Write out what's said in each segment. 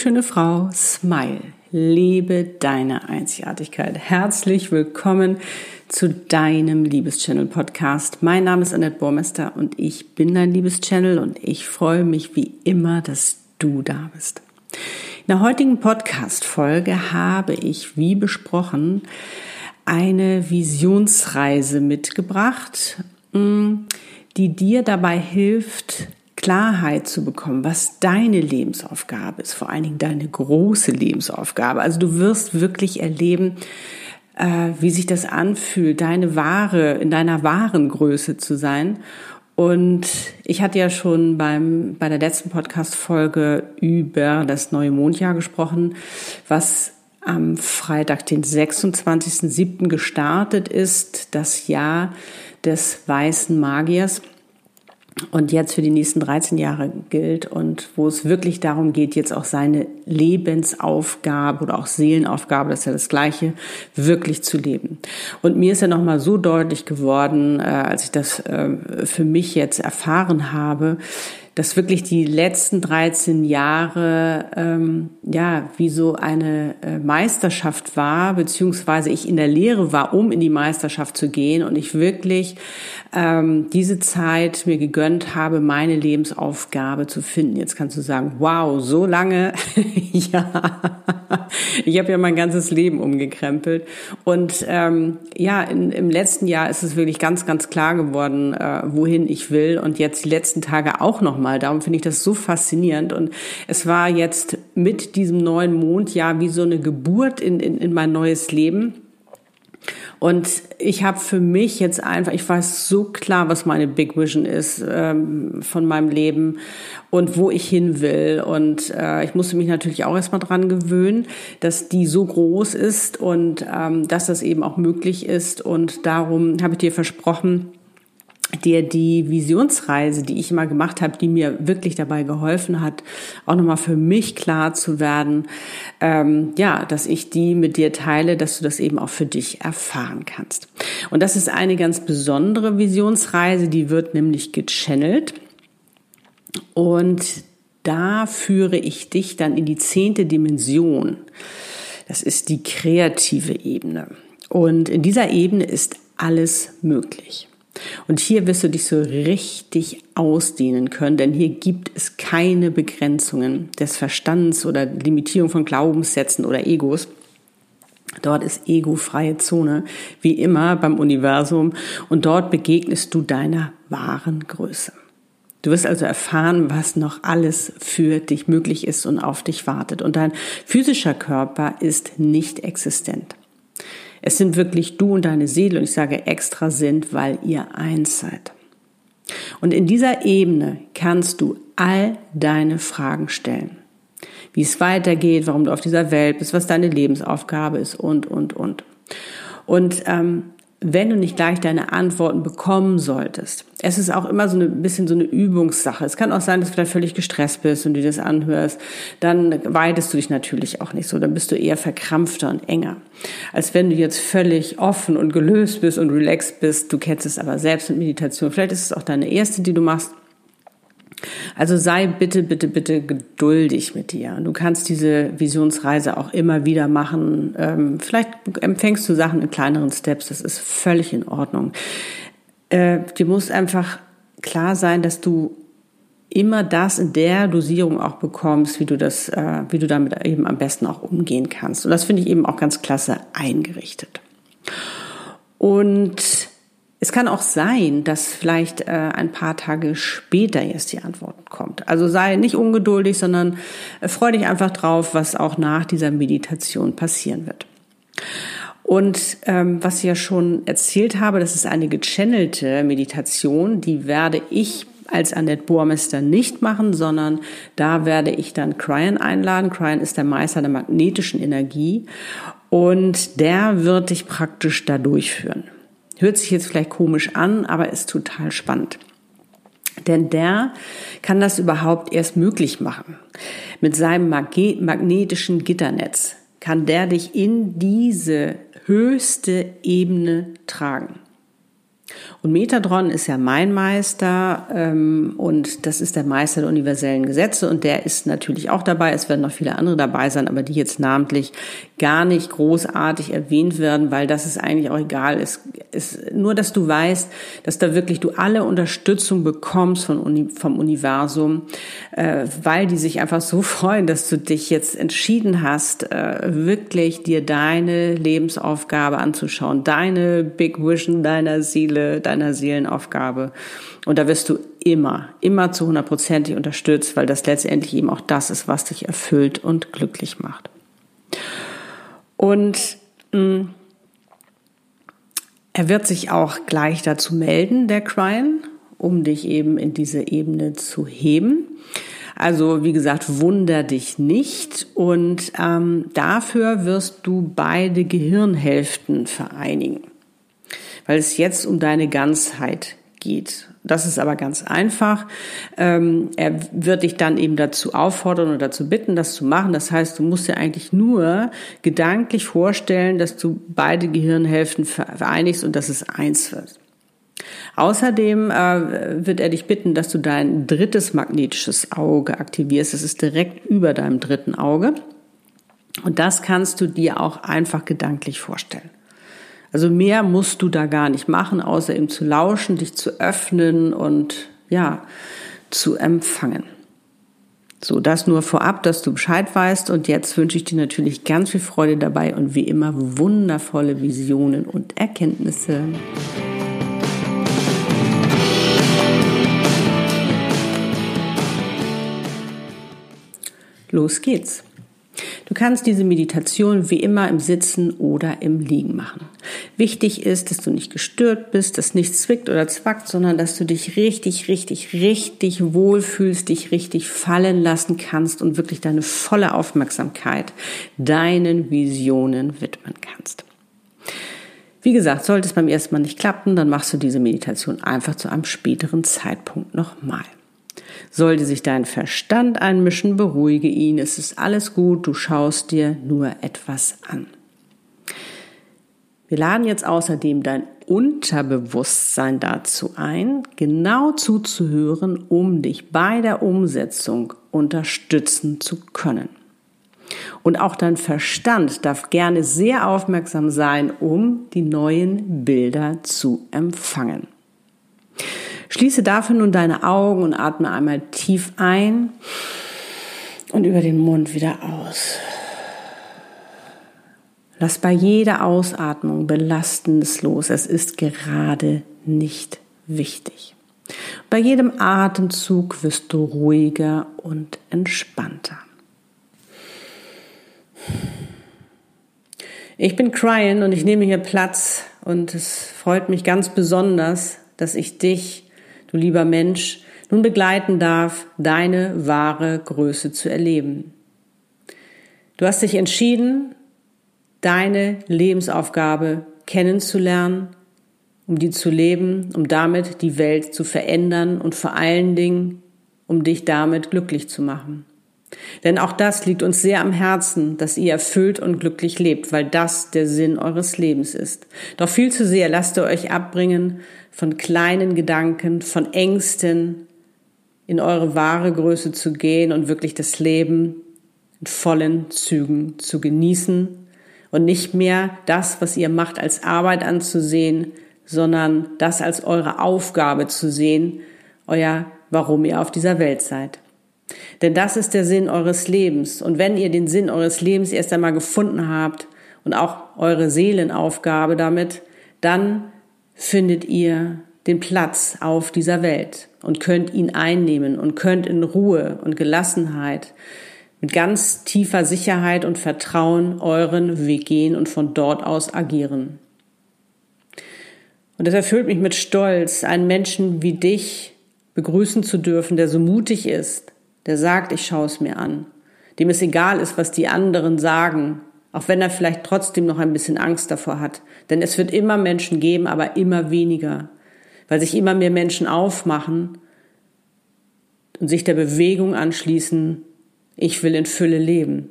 Schöne Frau, smile, lebe deine Einzigartigkeit. Herzlich willkommen zu deinem Liebeschannel Podcast. Mein Name ist Annette Bormester und ich bin dein Liebeschannel und ich freue mich wie immer, dass du da bist. In der heutigen Podcast Folge habe ich, wie besprochen, eine Visionsreise mitgebracht, mm, die dir dabei hilft, Klarheit zu bekommen, was deine Lebensaufgabe ist, vor allen Dingen deine große Lebensaufgabe. Also du wirst wirklich erleben, äh, wie sich das anfühlt, deine wahre, in deiner wahren Größe zu sein. Und ich hatte ja schon beim, bei der letzten Podcast-Folge über das neue Mondjahr gesprochen, was am Freitag, den 26.07. gestartet ist, das Jahr des weißen Magiers und jetzt für die nächsten 13 Jahre gilt und wo es wirklich darum geht, jetzt auch seine Lebensaufgabe oder auch Seelenaufgabe, das ist ja das Gleiche, wirklich zu leben. Und mir ist ja nochmal so deutlich geworden, äh, als ich das äh, für mich jetzt erfahren habe, dass wirklich die letzten 13 Jahre ähm, ja wie so eine äh, Meisterschaft war, beziehungsweise ich in der Lehre war, um in die Meisterschaft zu gehen und ich wirklich ähm, diese Zeit mir gegönnt habe, meine Lebensaufgabe zu finden. Jetzt kannst du sagen, wow, so lange, ja, ich habe ja mein ganzes Leben umgekrempelt. Und ähm, ja, in, im letzten Jahr ist es wirklich ganz, ganz klar geworden, äh, wohin ich will. Und jetzt die letzten Tage auch noch mal. Darum finde ich das so faszinierend. Und es war jetzt mit diesem neuen Mondjahr wie so eine Geburt in, in, in mein neues Leben. Und ich habe für mich jetzt einfach, ich weiß so klar, was meine Big Vision ist ähm, von meinem Leben und wo ich hin will. Und äh, ich musste mich natürlich auch erstmal dran gewöhnen, dass die so groß ist und ähm, dass das eben auch möglich ist. Und darum habe ich dir versprochen, dir die Visionsreise, die ich immer gemacht habe, die mir wirklich dabei geholfen hat, auch nochmal für mich klar zu werden, ähm, ja, dass ich die mit dir teile, dass du das eben auch für dich erfahren kannst. Und das ist eine ganz besondere Visionsreise, die wird nämlich gechannelt und da führe ich dich dann in die zehnte Dimension. Das ist die kreative Ebene. Und in dieser Ebene ist alles möglich. Und hier wirst du dich so richtig ausdehnen können, denn hier gibt es keine Begrenzungen des Verstands oder Limitierung von Glaubenssätzen oder Egos. Dort ist ego-freie Zone, wie immer beim Universum, und dort begegnest du deiner wahren Größe. Du wirst also erfahren, was noch alles für dich möglich ist und auf dich wartet. Und dein physischer Körper ist nicht existent. Es sind wirklich du und deine Seele, und ich sage extra sind, weil ihr eins seid. Und in dieser Ebene kannst du all deine Fragen stellen. Wie es weitergeht, warum du auf dieser Welt bist, was deine Lebensaufgabe ist und, und, und. Und ähm, wenn du nicht gleich deine Antworten bekommen solltest. Es ist auch immer so ein bisschen so eine Übungssache. Es kann auch sein, dass du vielleicht völlig gestresst bist und du das anhörst. Dann weidest du dich natürlich auch nicht so. Dann bist du eher verkrampfter und enger. Als wenn du jetzt völlig offen und gelöst bist und relaxed bist. Du kennst es aber selbst mit Meditation. Vielleicht ist es auch deine erste, die du machst. Also sei bitte, bitte, bitte geduldig mit dir. Du kannst diese Visionsreise auch immer wieder machen. Ähm, vielleicht empfängst du Sachen in kleineren Steps. Das ist völlig in Ordnung. Äh, dir muss einfach klar sein, dass du immer das in der Dosierung auch bekommst, wie du das, äh, wie du damit eben am besten auch umgehen kannst. Und das finde ich eben auch ganz klasse eingerichtet. Und es kann auch sein, dass vielleicht äh, ein paar Tage später erst die Antwort kommt. Also sei nicht ungeduldig, sondern äh, freu dich einfach drauf, was auch nach dieser Meditation passieren wird. Und ähm, was ich ja schon erzählt habe, das ist eine gechannelte Meditation, die werde ich als Annette Bohrmester nicht machen, sondern da werde ich dann Cryan einladen. Cryan ist der Meister der magnetischen Energie und der wird dich praktisch da durchführen. Hört sich jetzt vielleicht komisch an, aber ist total spannend. Denn der kann das überhaupt erst möglich machen. Mit seinem magnetischen Gitternetz kann der dich in diese höchste Ebene tragen. Und Metadron ist ja mein Meister ähm, und das ist der Meister der universellen Gesetze und der ist natürlich auch dabei. Es werden noch viele andere dabei sein, aber die jetzt namentlich gar nicht großartig erwähnt werden, weil das ist eigentlich auch egal. Es ist nur, dass du weißt, dass da wirklich du alle Unterstützung bekommst von Uni, vom Universum, äh, weil die sich einfach so freuen, dass du dich jetzt entschieden hast, äh, wirklich dir deine Lebensaufgabe anzuschauen, deine Big Vision deiner Seele, deiner Seelenaufgabe. Und da wirst du immer, immer zu hundertprozentig unterstützt, weil das letztendlich eben auch das ist, was dich erfüllt und glücklich macht. Und mh, mm, er wird sich auch gleich dazu melden, der Cryan, um dich eben in diese Ebene zu heben. Also wie gesagt, wunder dich nicht und ähm, dafür wirst du beide Gehirnhälften vereinigen, weil es jetzt um deine Ganzheit geht. Das ist aber ganz einfach. Ähm, er wird dich dann eben dazu auffordern oder dazu bitten, das zu machen. Das heißt, du musst dir eigentlich nur gedanklich vorstellen, dass du beide Gehirnhälften vereinigst und dass es eins wird. Außerdem äh, wird er dich bitten, dass du dein drittes magnetisches Auge aktivierst. Das ist direkt über deinem dritten Auge. Und das kannst du dir auch einfach gedanklich vorstellen. Also mehr musst du da gar nicht machen, außer ihm zu lauschen, dich zu öffnen und ja, zu empfangen. So, das nur vorab, dass du Bescheid weißt. Und jetzt wünsche ich dir natürlich ganz viel Freude dabei und wie immer wundervolle Visionen und Erkenntnisse. Los geht's. Du kannst diese Meditation wie immer im Sitzen oder im Liegen machen. Wichtig ist, dass du nicht gestört bist, dass nichts zwickt oder zwackt, sondern dass du dich richtig, richtig, richtig wohlfühlst, dich richtig fallen lassen kannst und wirklich deine volle Aufmerksamkeit deinen Visionen widmen kannst. Wie gesagt, sollte es beim ersten Mal nicht klappen, dann machst du diese Meditation einfach zu einem späteren Zeitpunkt nochmal. Sollte sich dein Verstand einmischen, beruhige ihn, es ist alles gut, du schaust dir nur etwas an. Wir laden jetzt außerdem dein Unterbewusstsein dazu ein, genau zuzuhören, um dich bei der Umsetzung unterstützen zu können. Und auch dein Verstand darf gerne sehr aufmerksam sein, um die neuen Bilder zu empfangen. Schließe dafür nun deine Augen und atme einmal tief ein und über den Mund wieder aus. Lass bei jeder Ausatmung Belastendes los. Es ist gerade nicht wichtig. Bei jedem Atemzug wirst du ruhiger und entspannter. Ich bin Cryan und ich nehme hier Platz und es freut mich ganz besonders, dass ich dich du lieber Mensch, nun begleiten darf, deine wahre Größe zu erleben. Du hast dich entschieden, deine Lebensaufgabe kennenzulernen, um die zu leben, um damit die Welt zu verändern und vor allen Dingen, um dich damit glücklich zu machen. Denn auch das liegt uns sehr am Herzen, dass ihr erfüllt und glücklich lebt, weil das der Sinn eures Lebens ist. Doch viel zu sehr lasst ihr euch abbringen von kleinen Gedanken, von Ängsten, in eure wahre Größe zu gehen und wirklich das Leben in vollen Zügen zu genießen und nicht mehr das, was ihr macht, als Arbeit anzusehen, sondern das als eure Aufgabe zu sehen, euer, warum ihr auf dieser Welt seid. Denn das ist der Sinn eures Lebens. Und wenn ihr den Sinn eures Lebens erst einmal gefunden habt und auch eure Seelenaufgabe damit, dann findet ihr den Platz auf dieser Welt und könnt ihn einnehmen und könnt in Ruhe und Gelassenheit mit ganz tiefer Sicherheit und Vertrauen euren Weg gehen und von dort aus agieren. Und es erfüllt mich mit Stolz, einen Menschen wie dich begrüßen zu dürfen, der so mutig ist, der sagt, ich schaue es mir an, dem es egal ist, was die anderen sagen, auch wenn er vielleicht trotzdem noch ein bisschen Angst davor hat. Denn es wird immer Menschen geben, aber immer weniger, weil sich immer mehr Menschen aufmachen und sich der Bewegung anschließen, ich will in Fülle leben.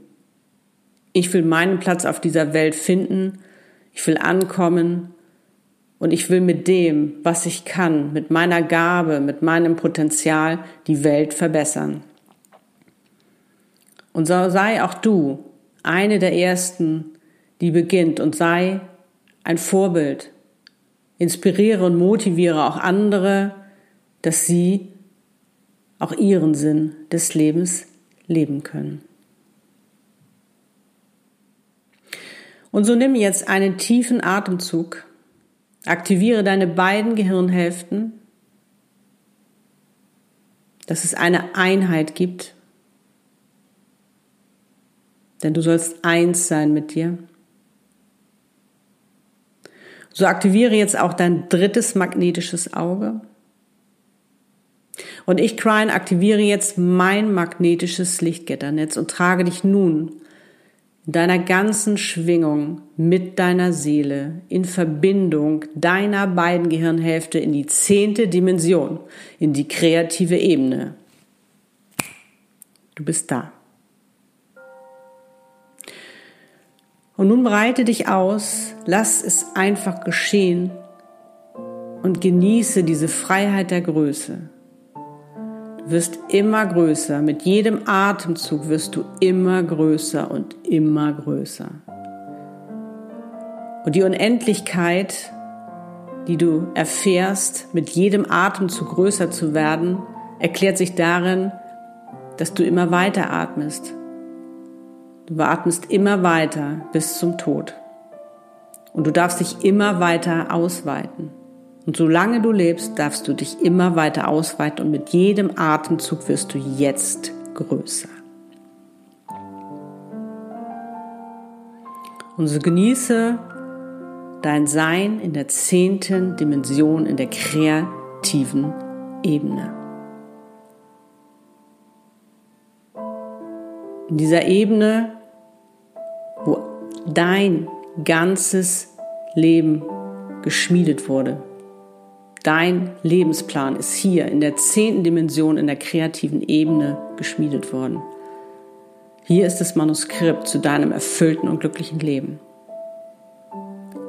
Ich will meinen Platz auf dieser Welt finden, ich will ankommen Und ich will mit dem, was ich kann, mit meiner Gabe, mit meinem Potenzial die Welt verbessern. Und so sei auch du eine der Ersten, die beginnt und sei ein Vorbild. Inspiriere und motiviere auch andere, dass sie auch ihren Sinn des Lebens leben können. Und so nimm jetzt einen tiefen Atemzug, aktiviere deine beiden Gehirnhälften, dass es eine Einheit gibt, denn du sollst eins sein mit dir. So aktiviere jetzt auch dein drittes magnetisches Auge. Und ich, Crine, aktiviere jetzt mein magnetisches Lichtgitternetz und trage dich nun in deiner ganzen Schwingung mit deiner Seele in Verbindung deiner beiden Gehirnhälfte in die zehnte Dimension, in die kreative Ebene. Du bist da. Und nun breite dich aus, lass es einfach geschehen und genieße diese Freiheit der Größe wirst immer größer. Mit jedem Atemzug wirst du immer größer und immer größer. Und die Unendlichkeit, die du erfährst, mit jedem Atemzug größer zu werden, erklärt sich darin, dass du immer weiter atmest. Du atmest immer weiter bis zum Tod. Und du darfst dich immer weiter ausweiten. Und solange du lebst, darfst du dich immer weiter ausweiten und mit jedem Atemzug wirst du jetzt größer. Und so genieße dein Sein in der zehnten Dimension, in der kreativen Ebene. In dieser Ebene, dein ganzes Leben geschmiedet wurde, Dein Lebensplan ist hier in der zehnten Dimension, in der kreativen Ebene geschmiedet worden. Hier ist das Manuskript zu deinem erfüllten und glücklichen Leben.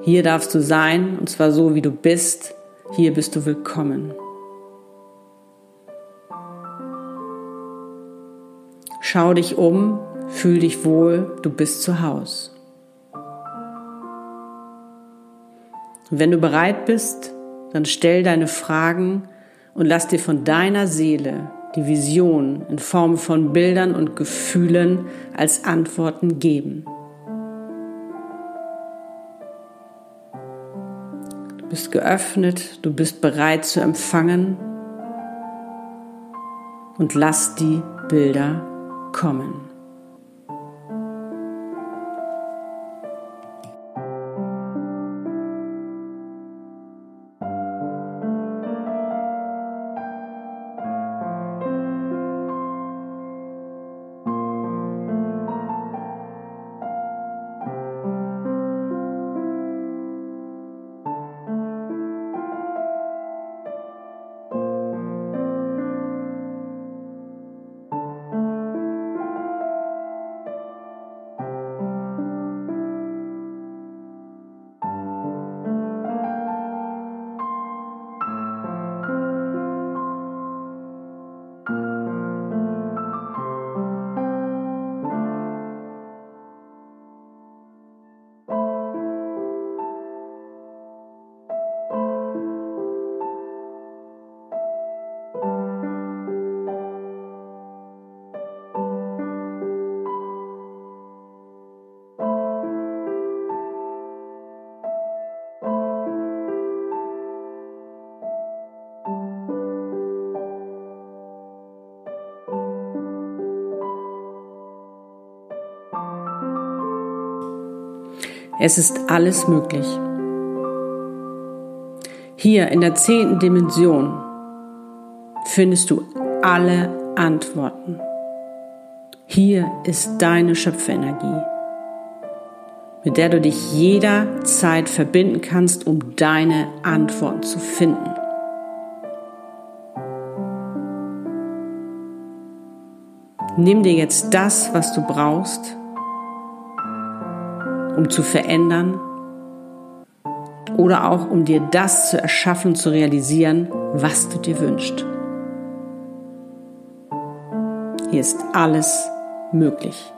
Hier darfst du sein, und zwar so, wie du bist. Hier bist du willkommen. Schau dich um, fühl dich wohl, du bist zu Hause. Und wenn du bereit bist, dann stell deine Fragen und lass dir von deiner Seele die Vision in Form von Bildern und Gefühlen als Antworten geben. Du bist geöffnet, du bist bereit zu empfangen und lass die Bilder kommen. Es ist alles möglich. Hier in der zehnten Dimension findest du alle Antworten. Hier ist deine Schöpferenergie, mit der du dich jederzeit verbinden kannst, um deine Antworten zu finden. Nimm dir jetzt das, was du brauchst um zu verändern oder auch um dir das zu erschaffen, zu realisieren, was du dir wünschst. Hier ist alles möglich.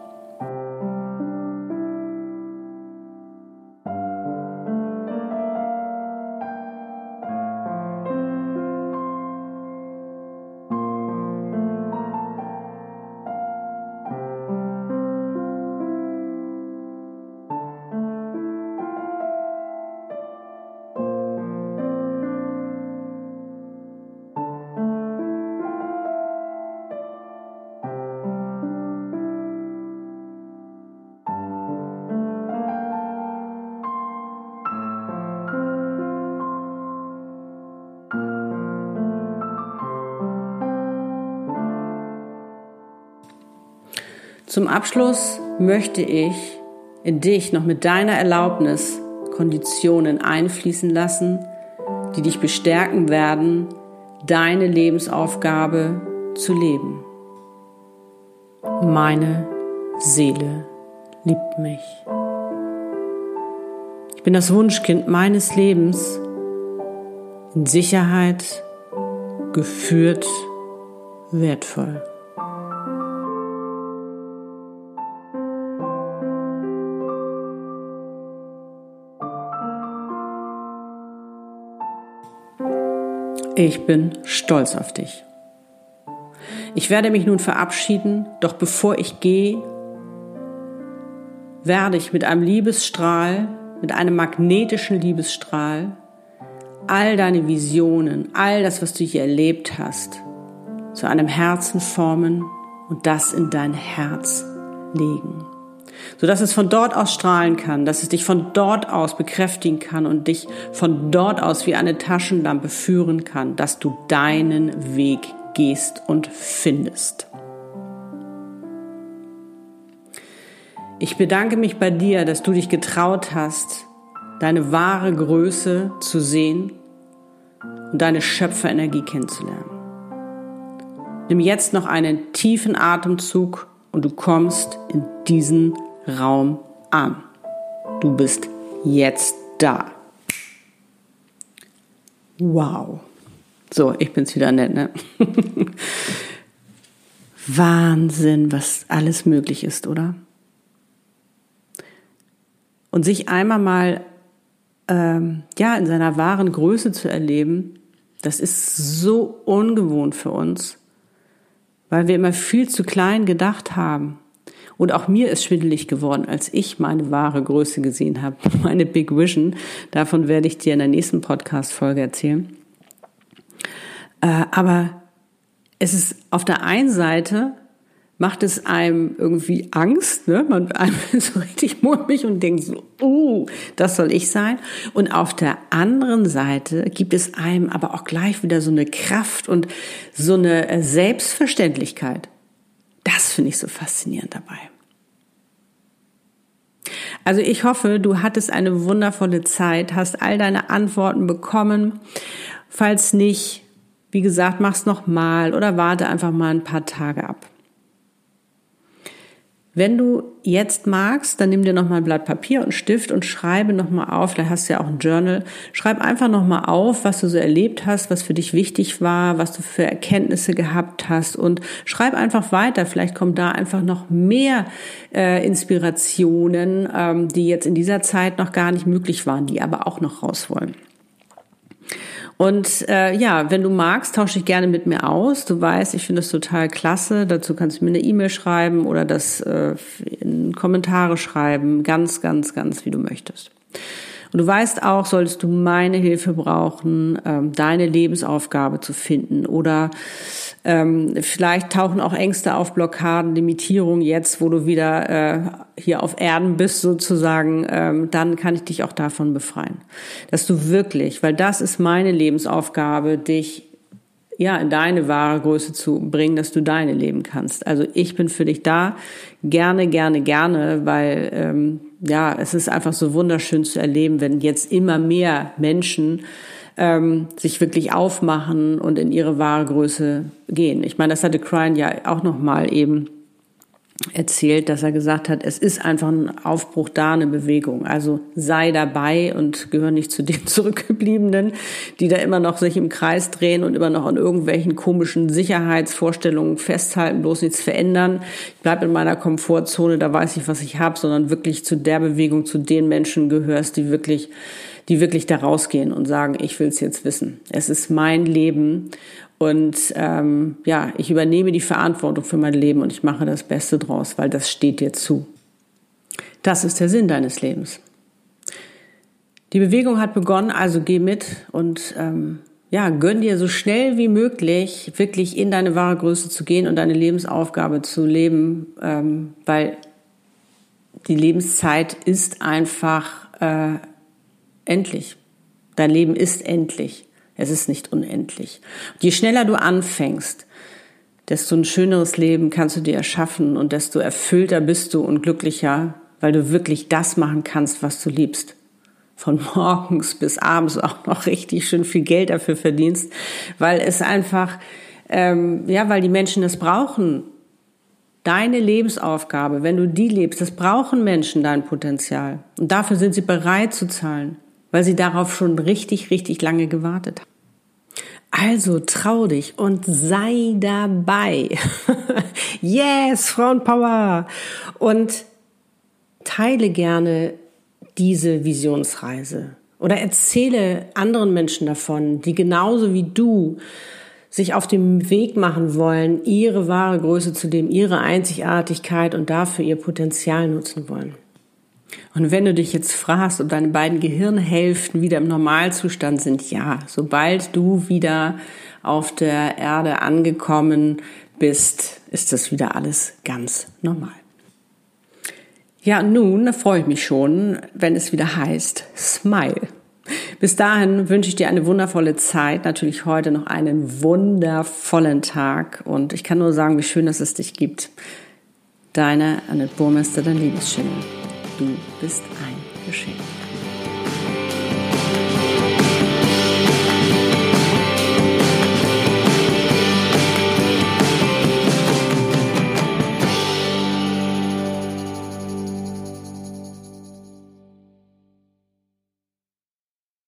Zum Abschluss möchte ich in dich noch mit deiner Erlaubnis Konditionen einfließen lassen, die dich bestärken werden, deine Lebensaufgabe zu leben. Meine Seele liebt mich. Ich bin das Wunschkind meines Lebens, in Sicherheit, geführt, wertvoll. Ich bin stolz auf dich. Ich werde mich nun verabschieden, doch bevor ich gehe, werde ich mit einem Liebesstrahl, mit einem magnetischen Liebesstrahl, all deine Visionen, all das, was du hier erlebt hast, zu einem Herzen formen und das in dein Herz legen sodass es von dort aus strahlen kann, dass es dich von dort aus bekräftigen kann und dich von dort aus wie eine Taschenlampe führen kann, dass du deinen Weg gehst und findest. Ich bedanke mich bei dir, dass du dich getraut hast, deine wahre Größe zu sehen und deine Schöpferenergie kennenzulernen. Nimm jetzt noch einen tiefen Atemzug und du kommst in diesen Raum an. Du bist jetzt da. Wow. So, ich bin's wieder nett, ne? Wahnsinn, was alles möglich ist, oder? Und sich einmal mal ähm, ja in seiner wahren Größe zu erleben, das ist so ungewohnt für uns, weil wir immer viel zu klein gedacht haben. Und auch mir ist schwindelig geworden, als ich meine wahre Größe gesehen habe, meine Big Vision. Davon werde ich dir in der nächsten Podcast-Folge erzählen. Äh, aber es ist auf der einen Seite macht es einem irgendwie Angst, ne? Man einem so richtig mulmig und denkt so, uh, das soll ich sein. Und auf der anderen Seite gibt es einem aber auch gleich wieder so eine Kraft und so eine äh, Selbstverständlichkeit. Das finde ich so faszinierend dabei. Also ich hoffe, du hattest eine wundervolle Zeit, hast all deine Antworten bekommen. Falls nicht, wie gesagt, mach's noch mal oder warte einfach mal ein paar Tage ab. Wenn du jetzt magst, dann nimm dir nochmal ein Blatt Papier und Stift und schreibe nochmal auf, da hast du ja auch ein Journal, schreib einfach nochmal auf, was du so erlebt hast, was für dich wichtig war, was du für Erkenntnisse gehabt hast und schreib einfach weiter. Vielleicht kommen da einfach noch mehr äh, Inspirationen, ähm, die jetzt in dieser Zeit noch gar nicht möglich waren, die aber auch noch raus wollen. Und äh, ja, wenn du magst, tausche dich gerne mit mir aus. Du weißt, ich finde es total klasse. Dazu kannst du mir eine E-Mail schreiben oder das äh, in Kommentare schreiben. Ganz, ganz, ganz, wie du möchtest. Und du weißt auch, solltest du meine Hilfe brauchen, ähm, deine Lebensaufgabe zu finden oder ähm, vielleicht tauchen auch Ängste auf, Blockaden, Limitierungen jetzt, wo du wieder äh, hier auf Erden bist sozusagen, ähm, dann kann ich dich auch davon befreien. Dass du wirklich, weil das ist meine Lebensaufgabe, dich ja, in deine wahre Größe zu bringen, dass du deine leben kannst. Also ich bin für dich da, gerne, gerne, gerne, weil ähm, ja, es ist einfach so wunderschön zu erleben, wenn jetzt immer mehr Menschen ähm, sich wirklich aufmachen und in ihre wahre Größe gehen. Ich meine, das hatte Cryan ja auch noch mal eben erzählt, dass er gesagt hat, es ist einfach ein Aufbruch da, eine Bewegung. Also sei dabei und gehör nicht zu den Zurückgebliebenen, die da immer noch sich im Kreis drehen und immer noch an irgendwelchen komischen Sicherheitsvorstellungen festhalten, bloß nichts verändern. Ich bleibe in meiner Komfortzone, da weiß ich, was ich habe, sondern wirklich zu der Bewegung, zu den Menschen gehörst, die wirklich die wirklich da rausgehen und sagen, ich will es jetzt wissen. Es ist mein Leben und ähm, ja, ich übernehme die Verantwortung für mein Leben und ich mache das Beste draus, weil das steht dir zu. Das ist der Sinn deines Lebens. Die Bewegung hat begonnen, also geh mit und ähm, ja, gönn dir so schnell wie möglich wirklich in deine wahre Größe zu gehen und deine Lebensaufgabe zu leben, ähm, weil die Lebenszeit ist einfach äh, endlich. Dein Leben ist endlich. Es ist nicht unendlich. Je schneller du anfängst, desto ein schöneres Leben kannst du dir erschaffen und desto erfüllter bist du und glücklicher, weil du wirklich das machen kannst, was du liebst. Von morgens bis abends auch noch richtig schön viel Geld dafür verdienst, weil es einfach, ähm, ja, weil die Menschen das brauchen. Deine Lebensaufgabe, wenn du die lebst, das brauchen Menschen dein Potenzial. Und dafür sind sie bereit zu zahlen weil sie darauf schon richtig, richtig lange gewartet haben. Also trau dich und sei dabei. yes, Frauenpower! Und teile gerne diese Visionsreise oder erzähle anderen Menschen davon, die genauso wie du sich auf dem Weg machen wollen, ihre wahre Größe zu dem, ihre Einzigartigkeit und dafür ihr Potenzial nutzen wollen. Und wenn du dich jetzt fragst, ob deine beiden Gehirnhälften wieder im Normalzustand sind, ja, sobald du wieder auf der Erde angekommen bist, ist das wieder alles ganz normal. Ja, nun freue ich mich schon, wenn es wieder heißt Smile. Bis dahin wünsche ich dir eine wundervolle Zeit, natürlich heute noch einen wundervollen Tag und ich kann nur sagen, wie schön, dass es dich gibt. Deine Annette Burmester, dein Liebeschannel. Du bist ein Geschenk.